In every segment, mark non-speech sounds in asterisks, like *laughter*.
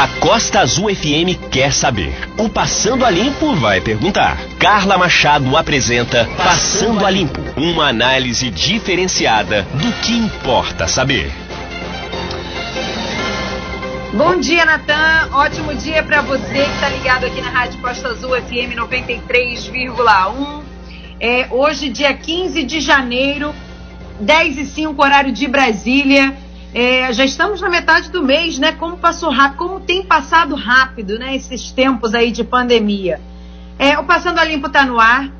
A Costa Azul FM quer saber. O Passando a Limpo vai perguntar. Carla Machado apresenta Passando a Limpo, uma análise diferenciada do que importa saber. Bom dia, Natan. Ótimo dia para você que está ligado aqui na Rádio Costa Azul FM 93,1. É, hoje, dia 15 de janeiro, 10 e 5, horário de Brasília. É, já estamos na metade do mês, né? Como passou rápido, como tem passado rápido, né? Esses tempos aí de pandemia. É, o Passando a Limpo está no ar,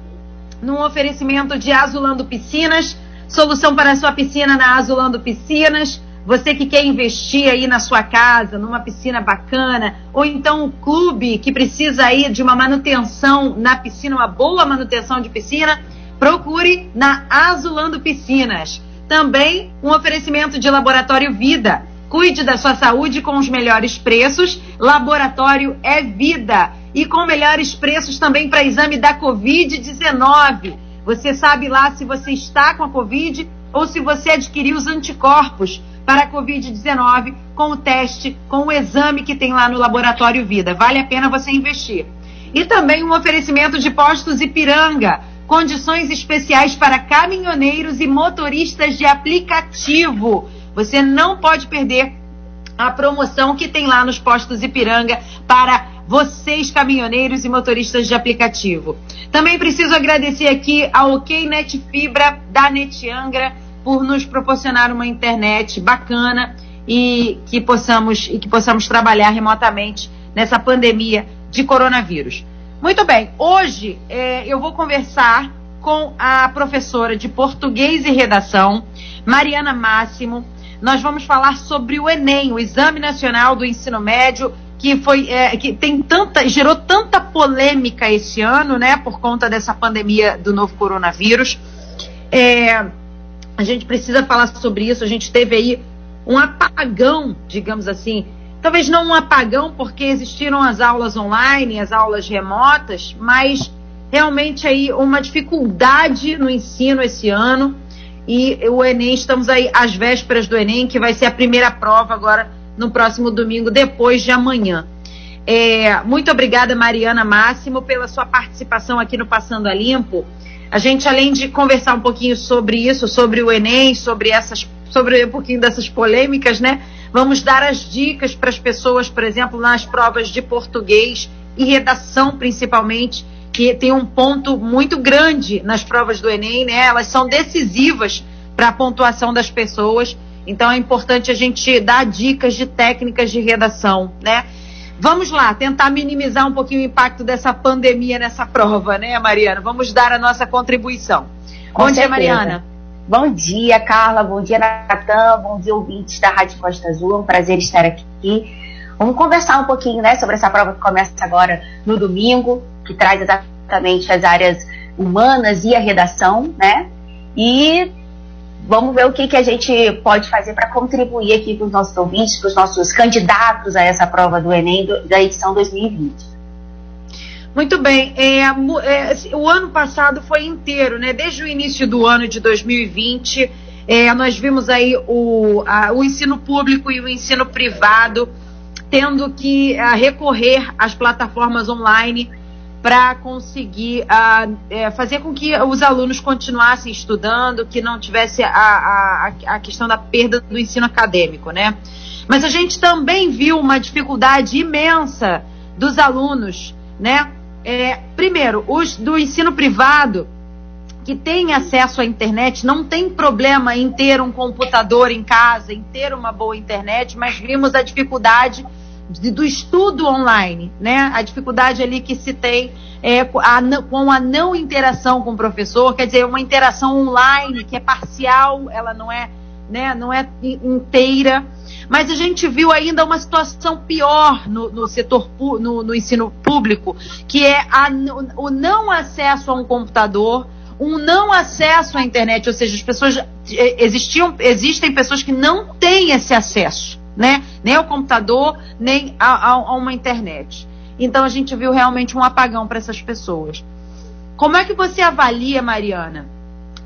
num oferecimento de Azulando Piscinas, solução para a sua piscina na Azulando Piscinas. Você que quer investir aí na sua casa, numa piscina bacana, ou então um clube que precisa aí de uma manutenção na piscina, uma boa manutenção de piscina, procure na Azulando Piscinas. Também um oferecimento de Laboratório Vida. Cuide da sua saúde com os melhores preços. Laboratório é vida. E com melhores preços também para exame da Covid-19. Você sabe lá se você está com a Covid ou se você adquiriu os anticorpos para a Covid-19 com o teste, com o exame que tem lá no Laboratório Vida. Vale a pena você investir. E também um oferecimento de postos Ipiranga condições especiais para caminhoneiros e motoristas de aplicativo. Você não pode perder a promoção que tem lá nos postos Ipiranga para vocês, caminhoneiros e motoristas de aplicativo. Também preciso agradecer aqui ao OK Net Fibra da Netiangra por nos proporcionar uma internet bacana e que possamos e que possamos trabalhar remotamente nessa pandemia de coronavírus. Muito bem, hoje é, eu vou conversar com a professora de português e redação, Mariana Máximo. Nós vamos falar sobre o Enem, o Exame Nacional do Ensino Médio, que foi é, que tem tanta gerou tanta polêmica esse ano, né, por conta dessa pandemia do novo coronavírus. É, a gente precisa falar sobre isso. A gente teve aí um apagão, digamos assim, talvez não um apagão, porque existiram as aulas online, as aulas remotas, mas realmente aí uma dificuldade no ensino esse ano. E o Enem, estamos aí às vésperas do Enem, que vai ser a primeira prova agora no próximo domingo, depois de amanhã. É, muito obrigada, Mariana Máximo, pela sua participação aqui no Passando a Limpo. A gente, além de conversar um pouquinho sobre isso, sobre o Enem, sobre essas, sobre um pouquinho dessas polêmicas, né? Vamos dar as dicas para as pessoas, por exemplo, nas provas de português e redação, principalmente, que tem um ponto muito grande nas provas do Enem, né? Elas são decisivas para a pontuação das pessoas. Então é importante a gente dar dicas de técnicas de redação, né? Vamos lá, tentar minimizar um pouquinho o impacto dessa pandemia nessa prova, né, Mariana? Vamos dar a nossa contribuição. Com Bom certeza. dia, Mariana. Bom dia, Carla. Bom dia, Natan. Bom dia, ouvintes da Rádio Costa Azul. É um prazer estar aqui. Vamos conversar um pouquinho né, sobre essa prova que começa agora no domingo, que traz exatamente as áreas humanas e a redação, né? E vamos ver o que, que a gente pode fazer para contribuir aqui com os nossos ouvintes, para os nossos candidatos a essa prova do Enem do, da edição 2020. Muito bem. É, é, assim, o ano passado foi inteiro, né? Desde o início do ano de 2020, é, nós vimos aí o, a, o ensino público e o ensino privado tendo que a, recorrer às plataformas online para conseguir a, é, fazer com que os alunos continuassem estudando, que não tivesse a, a, a questão da perda do ensino acadêmico, né? Mas a gente também viu uma dificuldade imensa dos alunos, né? É, primeiro, os do ensino privado que têm acesso à internet não tem problema em ter um computador em casa, em ter uma boa internet, mas vimos a dificuldade de, do estudo online, né? A dificuldade ali que se tem é, a, com a não interação com o professor, quer dizer, uma interação online que é parcial, ela não é, né, não é inteira. Mas a gente viu ainda uma situação pior no, no setor no, no, ensino público, que é a, o não acesso a um computador, um não acesso à internet, ou seja, as pessoas é, existiam, existem pessoas que não têm esse acesso, né? Nem ao computador, nem a, a uma internet. Então a gente viu realmente um apagão para essas pessoas. Como é que você avalia, Mariana,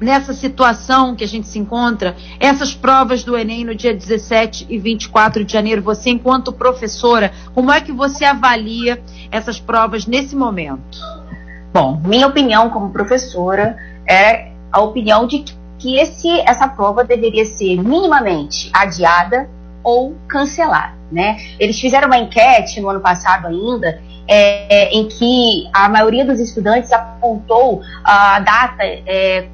nessa situação que a gente se encontra, essas provas do Enem no dia 17 e 24 de janeiro, você enquanto professora, como é que você avalia essas provas nesse momento? Bom, minha opinião como professora é a opinião de que esse, essa prova deveria ser minimamente adiada ou cancelada. Né? Eles fizeram uma enquete no ano passado ainda, é, em que a maioria dos estudantes apontou a data é,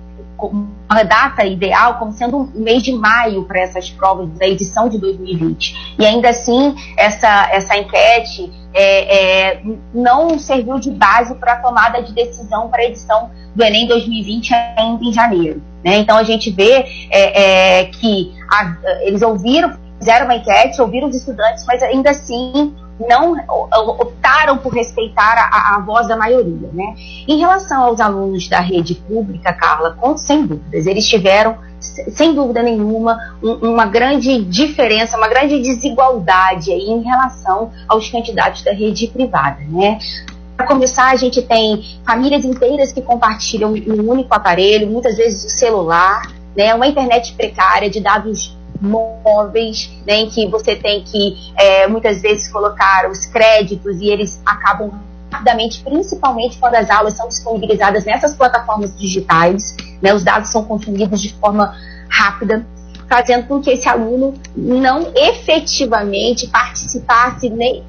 a data ideal como sendo o mês de maio para essas provas da edição de 2020. E ainda assim, essa, essa enquete é, é, não serviu de base para a tomada de decisão para a edição do Enem 2020 ainda em janeiro. Né? Então a gente vê é, é que a, eles ouviram, fizeram uma enquete, ouviram os estudantes, mas ainda assim não optaram por respeitar a, a, voz da maioria. Né? Em relação aos alunos da rede pública, Carla, com, sem dúvidas, eles tiveram, sem dúvida nenhuma, um, uma grande diferença, uma grande desigualdade aí em relação aos candidatos da rede privada. Né? Para começar, a gente tem famílias inteiras que compartilham um único aparelho, muitas vezes o celular, né? uma internet precária de dados móveis, né, em que você tem que é, muitas vezes colocar os créditos e eles acabam rapidamente, principalmente quando as aulas são disponibilizadas nessas plataformas digitais, né, os dados são consumidos de forma rápida, fazendo com que esse aluno não efetivamente participasse nem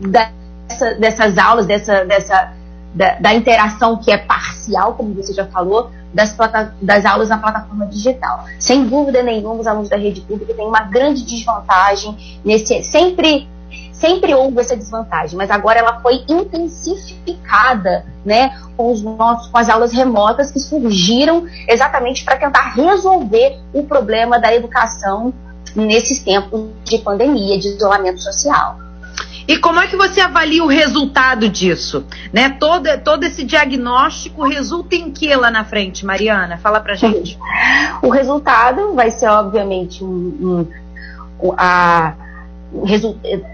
dessa, dessas aulas, dessa, dessa da, da, interação que é parcial, como você já falou, das, das aulas na plataforma digital. Sem dúvida nenhuma, os alunos da rede pública têm uma grande desvantagem nesse. Sempre sempre houve essa desvantagem, mas agora ela foi intensificada, né, com os nossos, com as aulas remotas que surgiram exatamente para tentar resolver o problema da educação nesses tempos de pandemia, de isolamento social. E como é que você avalia o resultado disso? Né? Todo, todo esse diagnóstico resulta em que lá na frente, Mariana? Fala pra gente. *laughs* O resultado vai ser, obviamente, um, um, a,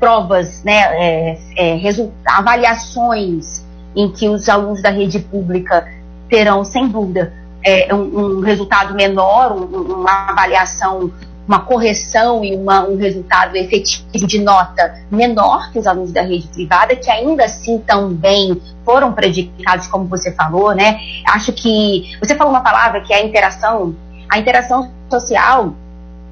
provas, né, é, é, avaliações em que os alunos da rede pública terão, sem dúvida, é, um, um, resultado menor, um, uma avaliação uma correção e uma, um resultado efetivo de nota menor que os alunos da rede privada, que ainda assim também foram prejudicados, como você falou, né? Acho que você falou uma palavra que é a interação. A interação social,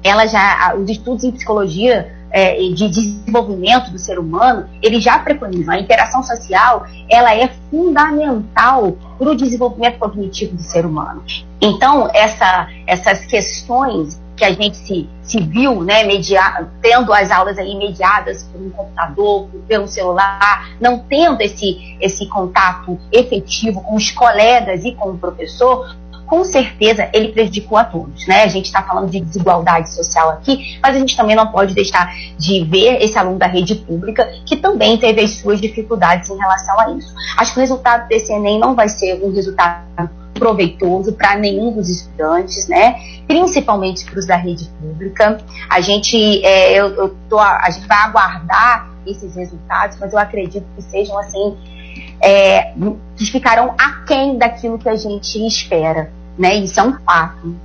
ela já, os estudos em psicologia é, de desenvolvimento do ser humano, ele já preconiza. A interação social, ela é fundamental para o desenvolvimento cognitivo do ser humano. Então, essa, essas questões que a gente se, se viu, né, media, tendo as aulas aí mediadas por um computador, pelo celular, não tendo esse, esse contato efetivo com os colegas e com o professor, com certeza ele prejudicou a todos, né? A gente está falando de desigualdade social aqui, mas a gente também não pode deixar de ver esse aluno da rede pública que também teve as suas dificuldades em relação a isso. Acho que o resultado desse Enem não vai ser um resultado proveitoso para nenhum dos estudantes, né? Principalmente para os da rede pública. A gente, é, eu, eu tô, a gente vai aguardar esses resultados, mas eu acredito que sejam assim é, que ficarão aquém daquilo que a gente espera, né? Isso é um fato.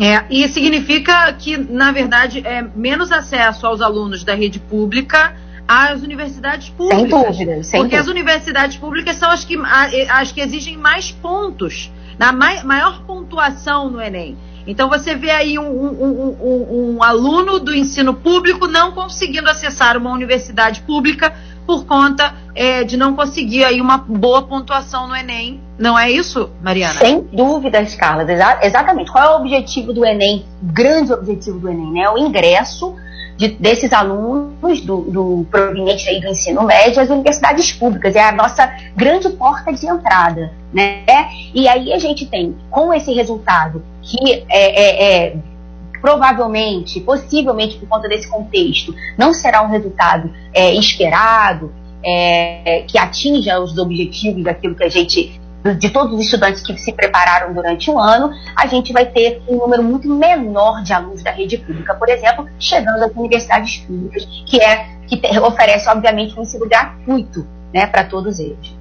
É, e significa que, na verdade, é menos acesso aos alunos da rede pública às universidades públicas. Sem dúvida. Sem porque dúvida. as universidades públicas são as que, as que exigem mais pontos na maior pontuação no Enem. Então você vê aí um, um, um, um, aluno do ensino público não conseguindo acessar uma universidade pública por conta é, de não conseguir aí uma boa pontuação no Enem. Não é isso, Mariana? Sem dúvidas, Carla. Exa exatamente. Qual é o objetivo do Enem? Grande objetivo do Enem, né? O ingresso de, desses alunos do, do provenientes aí do ensino médio às universidades públicas. É a nossa grande porta de entrada. Né? E aí a gente tem, com esse resultado, que é, é, é provavelmente, possivelmente por conta desse contexto, não será um resultado é, esperado, é, que atinja os objetivos daquilo que a gente de todos os estudantes que se prepararam durante o ano, a gente vai ter um número muito menor de alunos da rede pública, por exemplo, chegando às universidades públicas, que é que oferece, obviamente, um ensino gratuito né, para todos eles.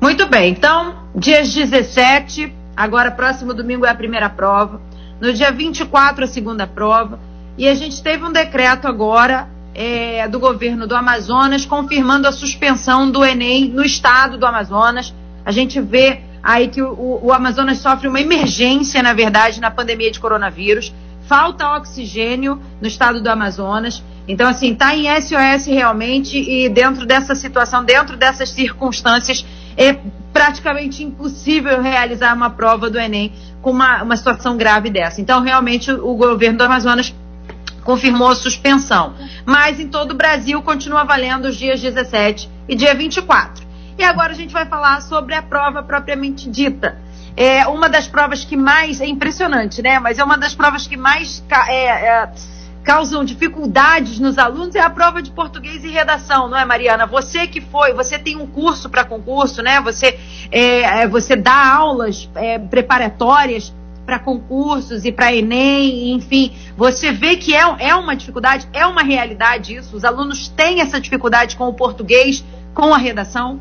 Muito bem, então, dias 17 Agora, próximo domingo é a primeira prova. No dia 24, a segunda prova. E a gente teve um decreto agora é, do governo do Amazonas confirmando a suspensão do Enem no estado do Amazonas. A gente vê aí que o, o Amazonas sofre uma emergência, na verdade, na pandemia de coronavírus. Falta oxigênio no estado do Amazonas. Então, assim, está em SOS realmente e dentro dessa situação, dentro dessas circunstâncias, é praticamente impossível realizar uma prova do Enem com uma, uma situação grave dessa. Então, realmente, o, o governo do Amazonas confirmou a suspensão. Mas em todo o Brasil continua valendo os dias 17 e dia 24. E agora a gente vai falar sobre a prova propriamente dita. É uma das provas que mais. É impressionante, né? Mas é uma das provas que mais é, é, causam dificuldades nos alunos é a prova de português e redação, não é, Mariana? Você que foi, você tem um curso para concurso, né? Você, é, é, você dá aulas é, preparatórias para concursos e para Enem, enfim, você vê que é, é uma dificuldade, é uma realidade isso? Os alunos têm essa dificuldade com o português, com a redação?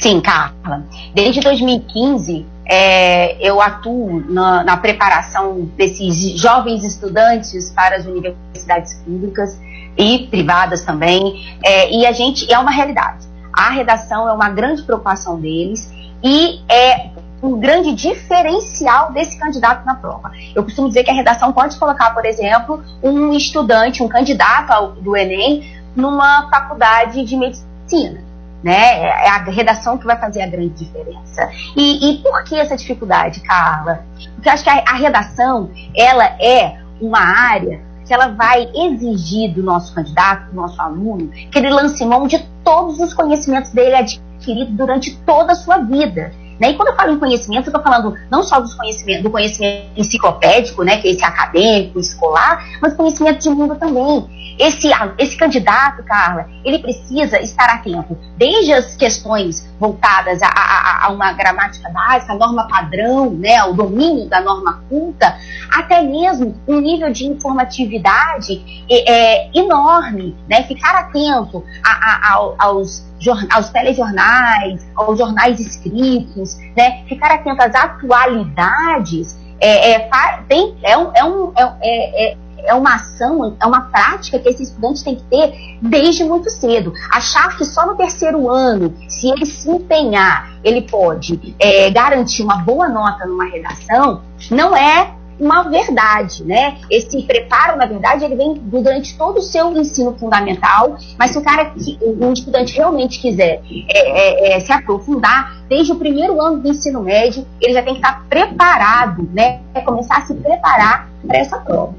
Sim, Carla. Desde 2015, é, eu atuo na, na, preparação desses jovens estudantes para as universidades públicas e privadas também, é, e a gente é uma realidade. A redação é uma grande preocupação deles e é um grande diferencial desse candidato na prova. Eu costumo dizer que a redação pode colocar, por exemplo, um estudante, um candidato ao, do Enem numa faculdade de medicina né? É a redação que vai fazer a grande diferença. E, e por que essa dificuldade, Carla? Porque eu acho que a, a redação, ela é uma área que ela vai exigir do nosso candidato, do nosso aluno, que ele lance mão de todos os conhecimentos dele adquiridos durante toda a sua vida. Né? E quando eu falo em conhecimento, eu estou falando não só dos conhecimento, do conhecimento enciclopédico, né, que é esse acadêmico, escolar, mas conhecimento de mundo também esse, esse candidato, Carla, ele precisa estar atento, desde as questões voltadas a, a, a uma gramática básica, a norma padrão, né, o domínio da norma culta, até mesmo um nível de informatividade é, é enorme, né, ficar atento a, aos aos telejornais, aos jornais escritos, né? ficar atento às atualidades, é, é, tem, é, um, é, um, é, é é uma ação, é uma prática que esse estudante tem que ter desde muito cedo. Achar que só no terceiro ano, se ele se empenhar, ele pode é, garantir uma boa nota numa redação, não é uma verdade, né? Esse preparo, na verdade, ele vem durante todo o seu ensino fundamental, mas se o cara, um estudante realmente quiser é, é, é, se aprofundar, desde o primeiro ano do ensino médio, ele já tem que estar preparado, né? É começar a se preparar para essa prova.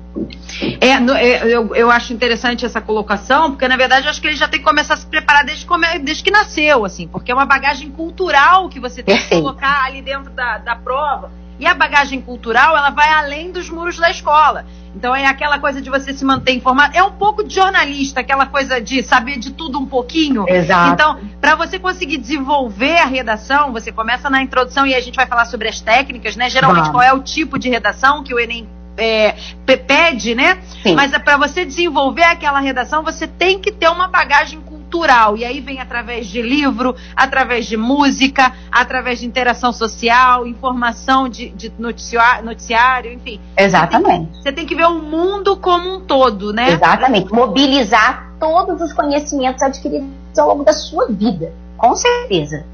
É, é, eu, eu acho interessante essa colocação, porque na verdade eu acho que ele já tem que começar a se preparar desde, desde que nasceu, assim, porque é uma bagagem cultural que você tem Perfeito. que colocar ali dentro da, da prova. E a bagagem cultural, ela vai além dos muros da escola. Então é aquela coisa de você se manter informado. É um pouco de jornalista, aquela coisa de saber de tudo um pouquinho. Exato. Então, para você conseguir desenvolver a redação, você começa na introdução e a gente vai falar sobre as técnicas, né? Geralmente, qual é o tipo de redação que o Enem é, pede, né? Sim. Mas é para você desenvolver aquela redação, você tem que ter uma bagagem cultural. E aí vem através de livro, através de música, através de interação social, informação de, de noticiário, noticiário, enfim. Exatamente. Você tem, você tem que ver o mundo como um todo, né? Exatamente. Mobilizar todos os conhecimentos adquiridos ao longo da sua vida. Com certeza.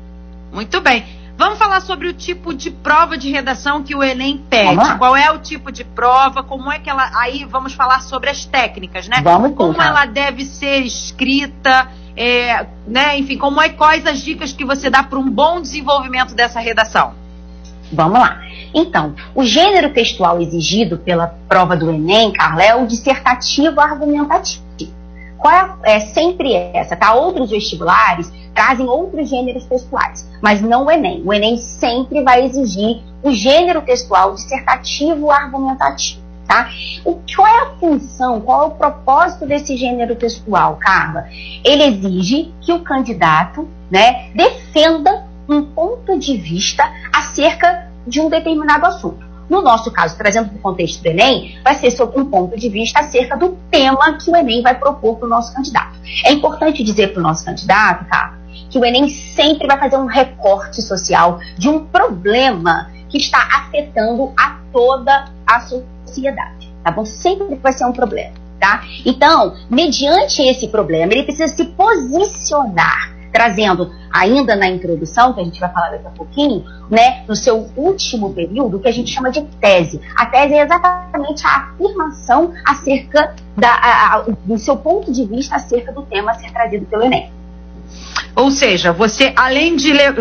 Muito bem. Vamos falar sobre o tipo de prova de redação que o Enem pede. Qual é o tipo de prova? Como é que ela. Aí vamos falar sobre as técnicas, né? Vamos como ela deve ser escrita, é, né? Enfim, como é quais as dicas que você dá para um bom desenvolvimento dessa redação? Vamos lá. Então, o gênero textual exigido pela prova do Enem, Carla, é o dissertativo argumentativo. Qual é, é sempre essa, tá? Outros vestibulares trazem outros gêneros textuais, mas não o Enem. O Enem sempre vai exigir o gênero textual dissertativo argumentativo. Tá? O, qual é a função, qual é o propósito desse gênero textual, Carla? Ele exige que o candidato né, defenda um ponto de vista acerca de um determinado assunto. No nosso caso, trazendo para o contexto do Enem, vai ser sobre um ponto de vista acerca do tema que o Enem vai propor para o nosso candidato. É importante dizer para o nosso candidato, tá, que o Enem sempre vai fazer um recorte social de um problema que está afetando a toda a sociedade, tá bom? Sempre vai ser um problema, tá? Então, mediante esse problema, ele precisa se posicionar trazendo ainda na introdução, que a gente vai falar daqui a pouquinho, né, no seu último período, que a gente chama de tese. A tese é exatamente a afirmação acerca da, a, a, do seu ponto de vista acerca do tema a ser trazido pelo Enem. Ou seja, você, além de ler.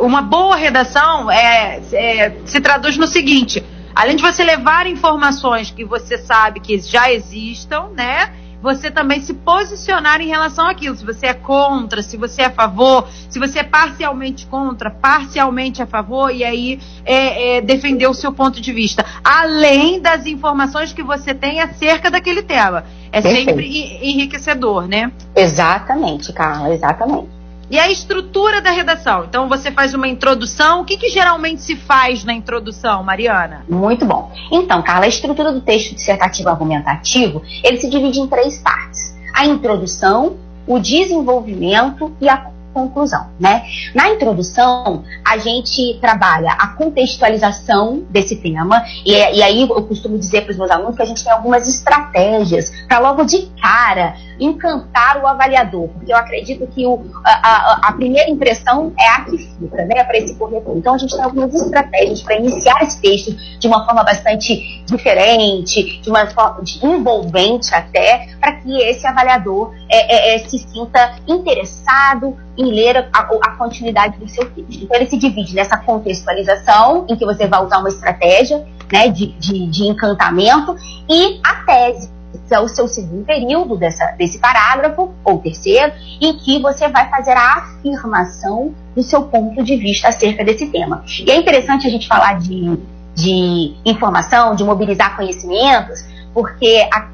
Uma boa redação é, é, se traduz no seguinte: além de você levar informações que você sabe que já existam, né? você também se posicionar em relação àquilo. Se você é contra, se você é a favor, se você é parcialmente contra, parcialmente a favor, e aí é, é, defender o seu ponto de vista. Além das informações que você tem acerca daquele tema. É Perfeito. sempre enriquecedor, né? Exatamente, Carla, exatamente. E a estrutura da redação? Então você faz uma introdução. O que, que, geralmente se faz na introdução, Mariana? Muito bom. Então, Carla, a estrutura do texto dissertativo argumentativo ele se divide em três partes: a introdução, o desenvolvimento e a conclusão, né? Na introdução, a gente trabalha a contextualização desse tema, e, e aí eu costumo dizer para os meus alunos que a gente tem algumas estratégias para logo de cara encantar o avaliador, porque eu acredito que o, a, a, a, primeira impressão é a que fica, né, para esse corretor. Então a gente tem algumas estratégias para iniciar esse texto de uma forma bastante diferente, de uma forma de envolvente até, para que esse avaliador é, é, é, se sinta interessado em ler a, a, continuidade do seu texto. Então ele se divide nessa contextualização, em que você vai usar uma estratégia né, de, de, de encantamento, e a tese que é o seu segundo período dessa, desse parágrafo, ou terceiro, em que você vai fazer a afirmação do seu ponto de vista acerca desse tema. E é interessante a gente falar de, de informação, de mobilizar conhecimentos, porque a,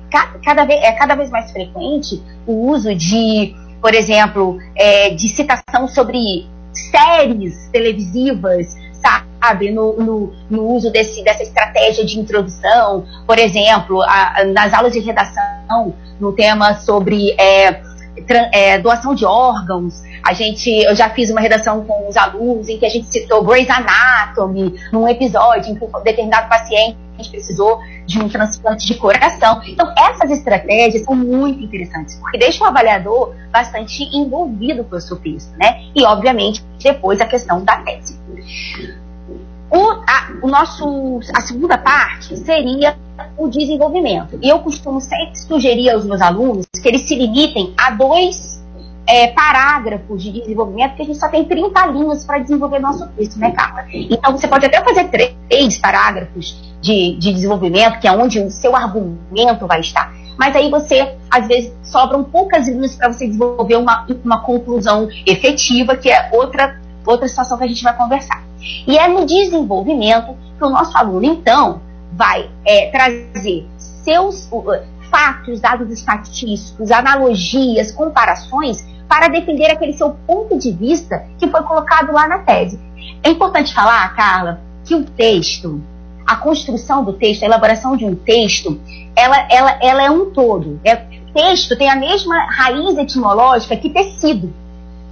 cada, vez, é cada vez mais frequente o uso de, por exemplo, é, de citação sobre séries televisivas sabe, no, no, no, uso desse, dessa estratégia de introdução, por exemplo, a, nas aulas de redação, no tema sobre é, tra, é, doação de órgãos, a gente, eu já fiz uma redação com os alunos em que a gente citou Grey's Anatomy, num episódio em que um determinado paciente precisou de um transplante de coração. Então, essas estratégias são muito interessantes, porque deixam o avaliador bastante envolvido com o seu texto, né? E, obviamente, depois a questão da tese. O, a, o nosso, a segunda parte seria o desenvolvimento. E eu costumo sempre sugerir aos meus alunos que eles se limitem a dois é, parágrafos de desenvolvimento, porque a gente só tem 30 linhas para desenvolver nosso texto, né, Carla? Então você pode até fazer três parágrafos de, de desenvolvimento, que é onde o seu argumento vai estar. Mas aí você, às vezes, sobram poucas linhas para você desenvolver uma, uma conclusão efetiva, que é outra, outra situação que a gente vai conversar. E é no desenvolvimento que o nosso aluno, então, vai é, trazer seus uh, fatos, dados estatísticos, analogias, comparações para defender aquele seu ponto de vista que foi colocado lá na tese. É importante falar, Carla, que o texto, a construção do texto, a elaboração de um texto, ela, ela, ela é um todo. É, texto tem a mesma raiz etimológica que tecido,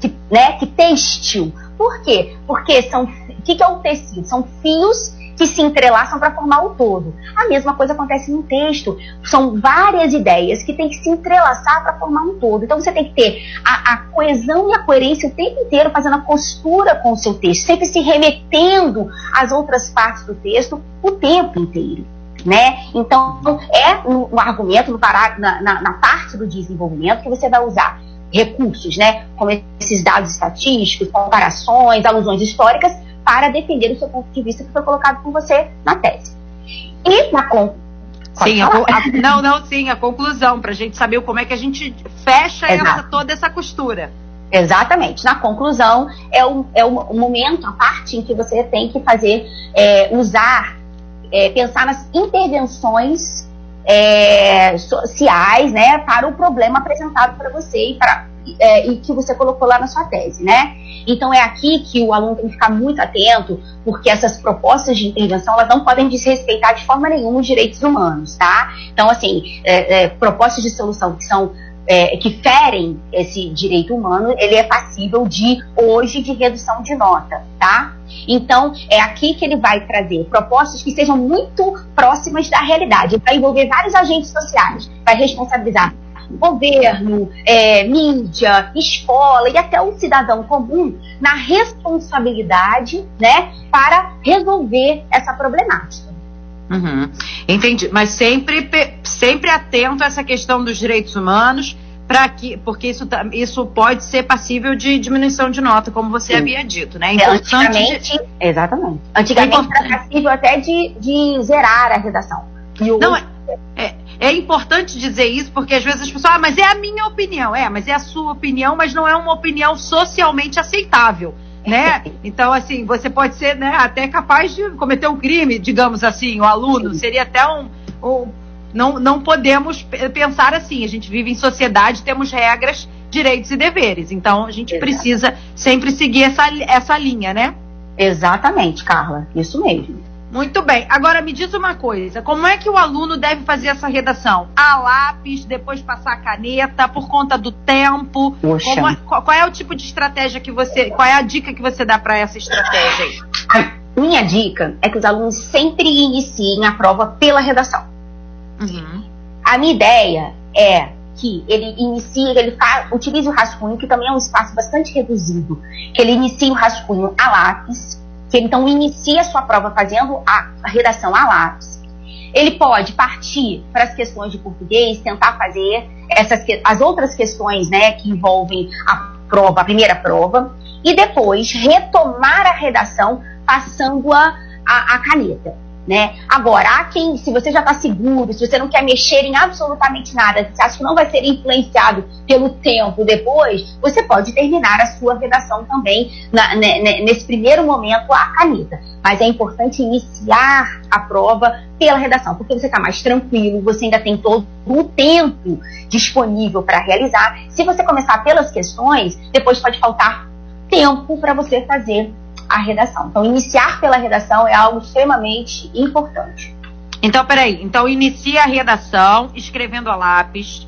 que, né, que têxtil. Por quê? Porque são. O que, que é o tecido? São fios que se entrelaçam para formar o todo. A mesma coisa acontece no texto. São várias ideias que têm que se entrelaçar para formar um todo. Então você tem que ter a, a, coesão e a coerência o tempo inteiro fazendo a costura com o seu texto, sempre se remetendo às outras partes do texto o tempo inteiro. Né? Então, é no, no argumento, no pará, na, na, na parte do desenvolvimento, que você vai usar recursos, né, como esses dados estatísticos, comparações, alusões históricas, para defender o seu ponto de vista que foi colocado por você na tese. E na con Sim, a, a, não, não, sim, a conclusão, para a gente saber como é que a gente fecha essa, toda essa costura. Exatamente. Na conclusão, é o, é o momento, a parte em que você tem que fazer, é, usar, é, pensar nas intervenções é, sociais, né, para o problema apresentado para você e, para, é, e que você colocou lá na sua tese, né? Então é aqui que o aluno tem que ficar muito atento, porque essas propostas de intervenção elas não podem desrespeitar de forma nenhuma os direitos humanos, tá? Então assim, é, é propostas de solução que são é, que ferem esse direito humano, ele é passível de hoje de redução de nota, tá? Então, é aqui que ele vai trazer propostas que sejam muito próximas da realidade. Vai envolver vários agentes sociais, vai responsabilizar governo, é, mídia, escola e até o cidadão comum na responsabilidade, né, para resolver essa problemática. Uhum. Entendi, mas sempre, sempre atento a essa questão dos direitos humanos, para que, porque isso, tá, isso pode ser passível de diminuição de nota, como você Sim. havia dito, né? É, antigamente, de... exatamente. Antigamente é era passível até de, de zerar a redação. E hoje... Não, é, é, é, importante dizer isso, porque às vezes as pessoas, ah, mas é a minha opinião. É, mas é a sua opinião, mas não é uma opinião socialmente aceitável né? *laughs* Então, assim, você pode ser né, até capaz de cometer um crime, digamos assim, o aluno. Seria até um. um não, não podemos pensar assim. A gente vive em sociedade, temos regras, direitos e deveres. Então, a gente Exato. precisa sempre seguir essa, essa linha, né? Exatamente, Carla. Isso mesmo. Muito bem. Agora me diz uma coisa: como é que o aluno deve fazer essa redação? A lápis, depois passar a caneta, por conta do tempo? É, qual, é o tipo de estratégia que você. Qual é a dica que você dá para essa estratégia aí? A minha dica é que os alunos sempre iniciem a prova pela redação. Uhum. A minha ideia é que ele inicie, ele fa, utilize o rascunho, que também é um espaço bastante reduzido, que ele inicie o rascunho a lápis então inicia a sua prova fazendo a, a redação a lápis. Ele pode partir para as questões de português, tentar fazer essas as outras questões, né, que envolvem a prova, a primeira prova, e depois retomar a redação passando a, a, a caneta. Né? Agora, há quem, se você já está seguro, se você não quer mexer em absolutamente nada, se acha que não vai ser influenciado pelo tempo depois, você pode terminar a sua redação também na, né, né, nesse primeiro momento a caneta. Mas é importante iniciar a prova pela redação, porque você está mais tranquilo, você ainda tem todo o tempo disponível para realizar. Se você começar pelas questões, depois pode faltar tempo para você fazer a redação. Então, iniciar pela redação é algo extremamente importante. Então, peraí. Então, inicia a redação escrevendo a lápis,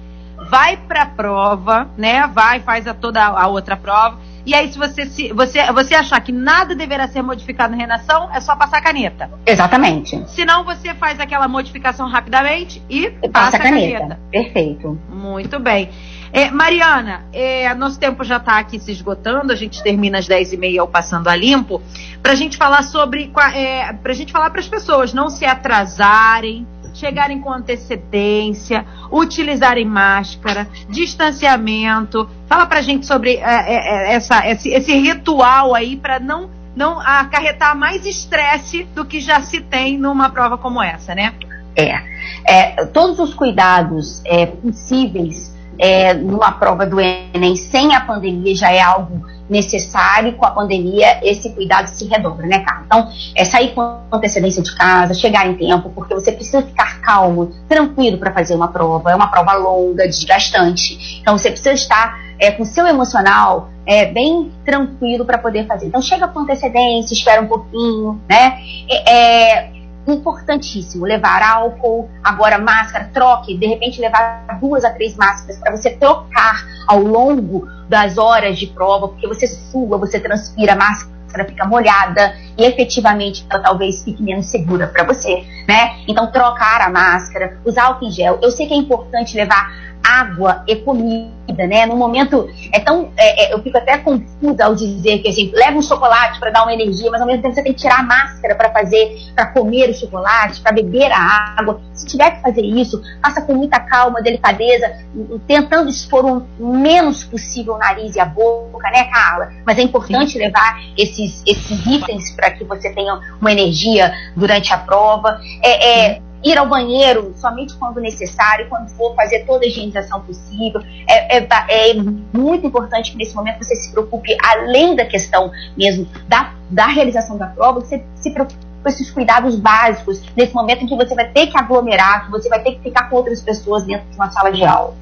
vai para a prova, né? Vai, faz a toda a outra prova. E aí, se você, se você, você achar que nada deverá ser modificado na redação, é só passar a caneta. Exatamente. Se não, você faz aquela modificação rapidamente e, e passa, passa, a caneta. caneta. Perfeito. Muito bem. É, Mariana, é, nosso tempo já está aqui se esgotando, a gente termina às 10h30 ao Passando a Limpo, para a gente falar sobre, é, para a gente falar para as pessoas não se atrasarem, chegarem com antecedência, utilizarem máscara, distanciamento. Fala para a gente sobre é, é, é, essa, esse, esse ritual aí para não, não acarretar mais estresse do que já se tem numa prova como essa, né? É, é todos os cuidados é, possíveis é, numa prova do Enem sem a pandemia já é algo necessário, com a pandemia esse cuidado se redobra, né, Carla? Então, é sair com antecedência de casa, chegar em tempo, porque você precisa ficar calmo, tranquilo para fazer uma prova, é uma prova longa, desgastante, então você precisa estar é, com o seu emocional é, bem tranquilo para poder fazer. Então, chega com antecedência, espera um pouquinho, né? É, é importantíssimo levar álcool, agora máscara, troque, de repente levar duas a três máscaras para você trocar ao longo das horas de prova, porque você sua, você transpira, a máscara fica molhada e efetivamente ela talvez fique menos segura para você, né? Então trocar a máscara, usar álcool em gel. Eu sei que é importante levar água e comida, né? No momento é tão, é, é, eu fico até confusa ao dizer que assim, leva um chocolate para dar uma energia, mas ao mesmo tempo você tem que tirar a máscara para fazer, para comer o chocolate, para beber a água. Se tiver que fazer isso, faça com muita calma, delicadeza, tentando expor o menos possível o nariz e a boca, né, Carla? Mas é importante Sim. levar esses, esses itens para que você tenha uma energia durante a prova. É, é ir ao banheiro somente quando necessário, quando for fazer toda a higienização possível. É, é, é, muito importante que nesse momento você se preocupe, além da questão mesmo da, da realização da prova, você se preocupe com esses cuidados básicos nesse momento em que você vai ter que aglomerar, que você vai ter que ficar com outras pessoas dentro de uma sala de aula.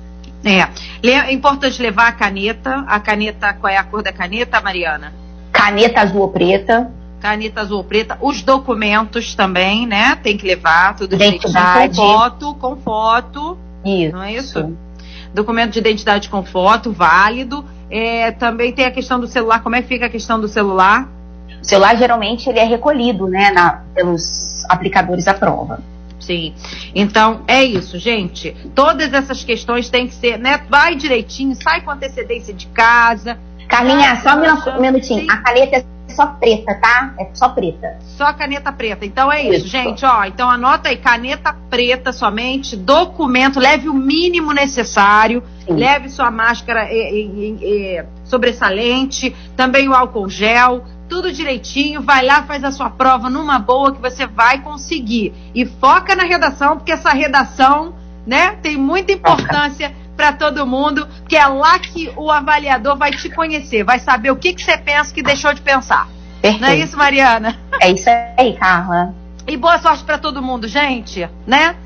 É. É importante levar a caneta. A caneta, qual é a cor da caneta, Mariana? Caneta azul ou preta caneta azul ou preta, os documentos também, né? Tem que levar tudo direitinho com foto, com foto. Isso. Não é isso? documento de identidade com foto, válido. É, também tem a questão do celular. Como é que fica a questão do celular? O celular geralmente ele é recolhido, né, na, pelos aplicadores da prova. Sim. Então, é isso, gente. Todas essas questões têm que ser, né? Vai direitinho, sai com antecedência de casa. Carlinha, só um minutinho. Sim. A caneta é só preta, tá? É só preta. Só caneta preta. Então é isso, isso, gente. Ó, então anota aí, caneta preta somente, documento, leve o mínimo necessário, Sim. leve sua máscara sobressalente, também o álcool gel, tudo direitinho, vai lá, faz a sua prova numa boa que você vai conseguir. E foca na redação, porque essa redação, né, tem muita importância para todo mundo, que é lá que o avaliador vai te conhecer, vai saber o que, que você pensa que deixou de pensar. Perfeito. Não é isso, Mariana? É isso aí, Carla. E boa sorte para todo mundo, gente, né?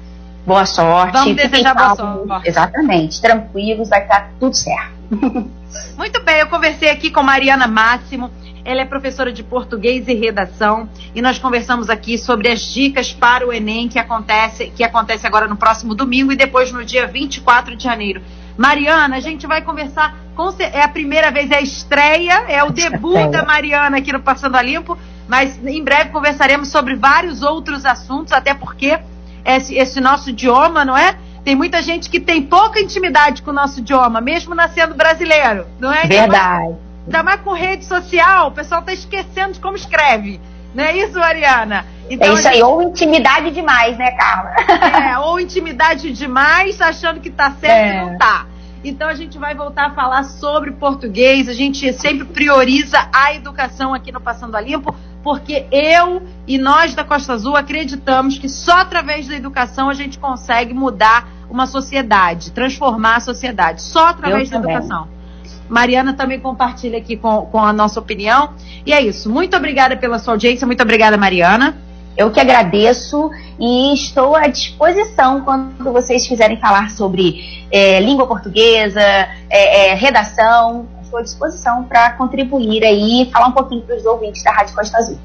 Boa sorte. Vamos desejar boa sorte. Exatamente. Tranquilos, vai estar tudo certo. Muito bem, eu conversei aqui com Mariana Máximo. Ela é professora de português e redação e nós conversamos aqui sobre as dicas para o Enem que acontece, que acontece agora no próximo domingo e depois no dia 24 de janeiro. Mariana, a gente vai conversar com é a primeira vez, é a estreia, é o debut da Mariana aqui no Passando a Limpo, mas em breve conversaremos sobre vários outros assuntos, até porque esse, esse nosso idioma, não é? Tem muita gente que tem pouca intimidade com o nosso idioma, mesmo nascendo brasileiro, não é? Verdade. Ainda mais com rede social, o pessoal está esquecendo de como escreve. Não é isso, Mariana? Então, é isso aí, ou intimidade demais, né, Carla? *laughs* É, ou intimidade demais, achando que tá certo é. e não tá. Então a gente vai voltar a falar sobre português. A gente sempre prioriza a educação aqui no Passando a Limpo, porque eu e nós da Costa Azul acreditamos que só através da educação a gente consegue mudar uma sociedade, transformar a sociedade. Só através eu da também. educação. Mariana também compartilha aqui com, com a nossa opinião. E é isso. Muito obrigada pela sua audiência. Muito obrigada, Mariana. Eu que agradeço e estou à disposição quando vocês quiserem falar sobre é, língua portuguesa, é, é, redação. Estou à disposição para contribuir aí e falar um pouquinho para os ouvintes da Rádio Costa Azul.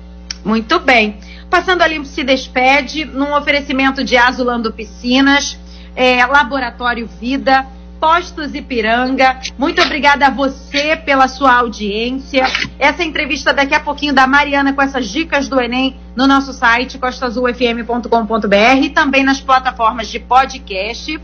Muito bem. Passando a Limpo se despede num oferecimento de Azulando Piscinas, é, Laboratório Vida, Postos Ipiranga. Muito obrigada a você pela sua audiência. Essa entrevista daqui a pouquinho da Mariana com essas dicas do Enem no nosso site costazulfm.com.br e também nas plataformas de podcast.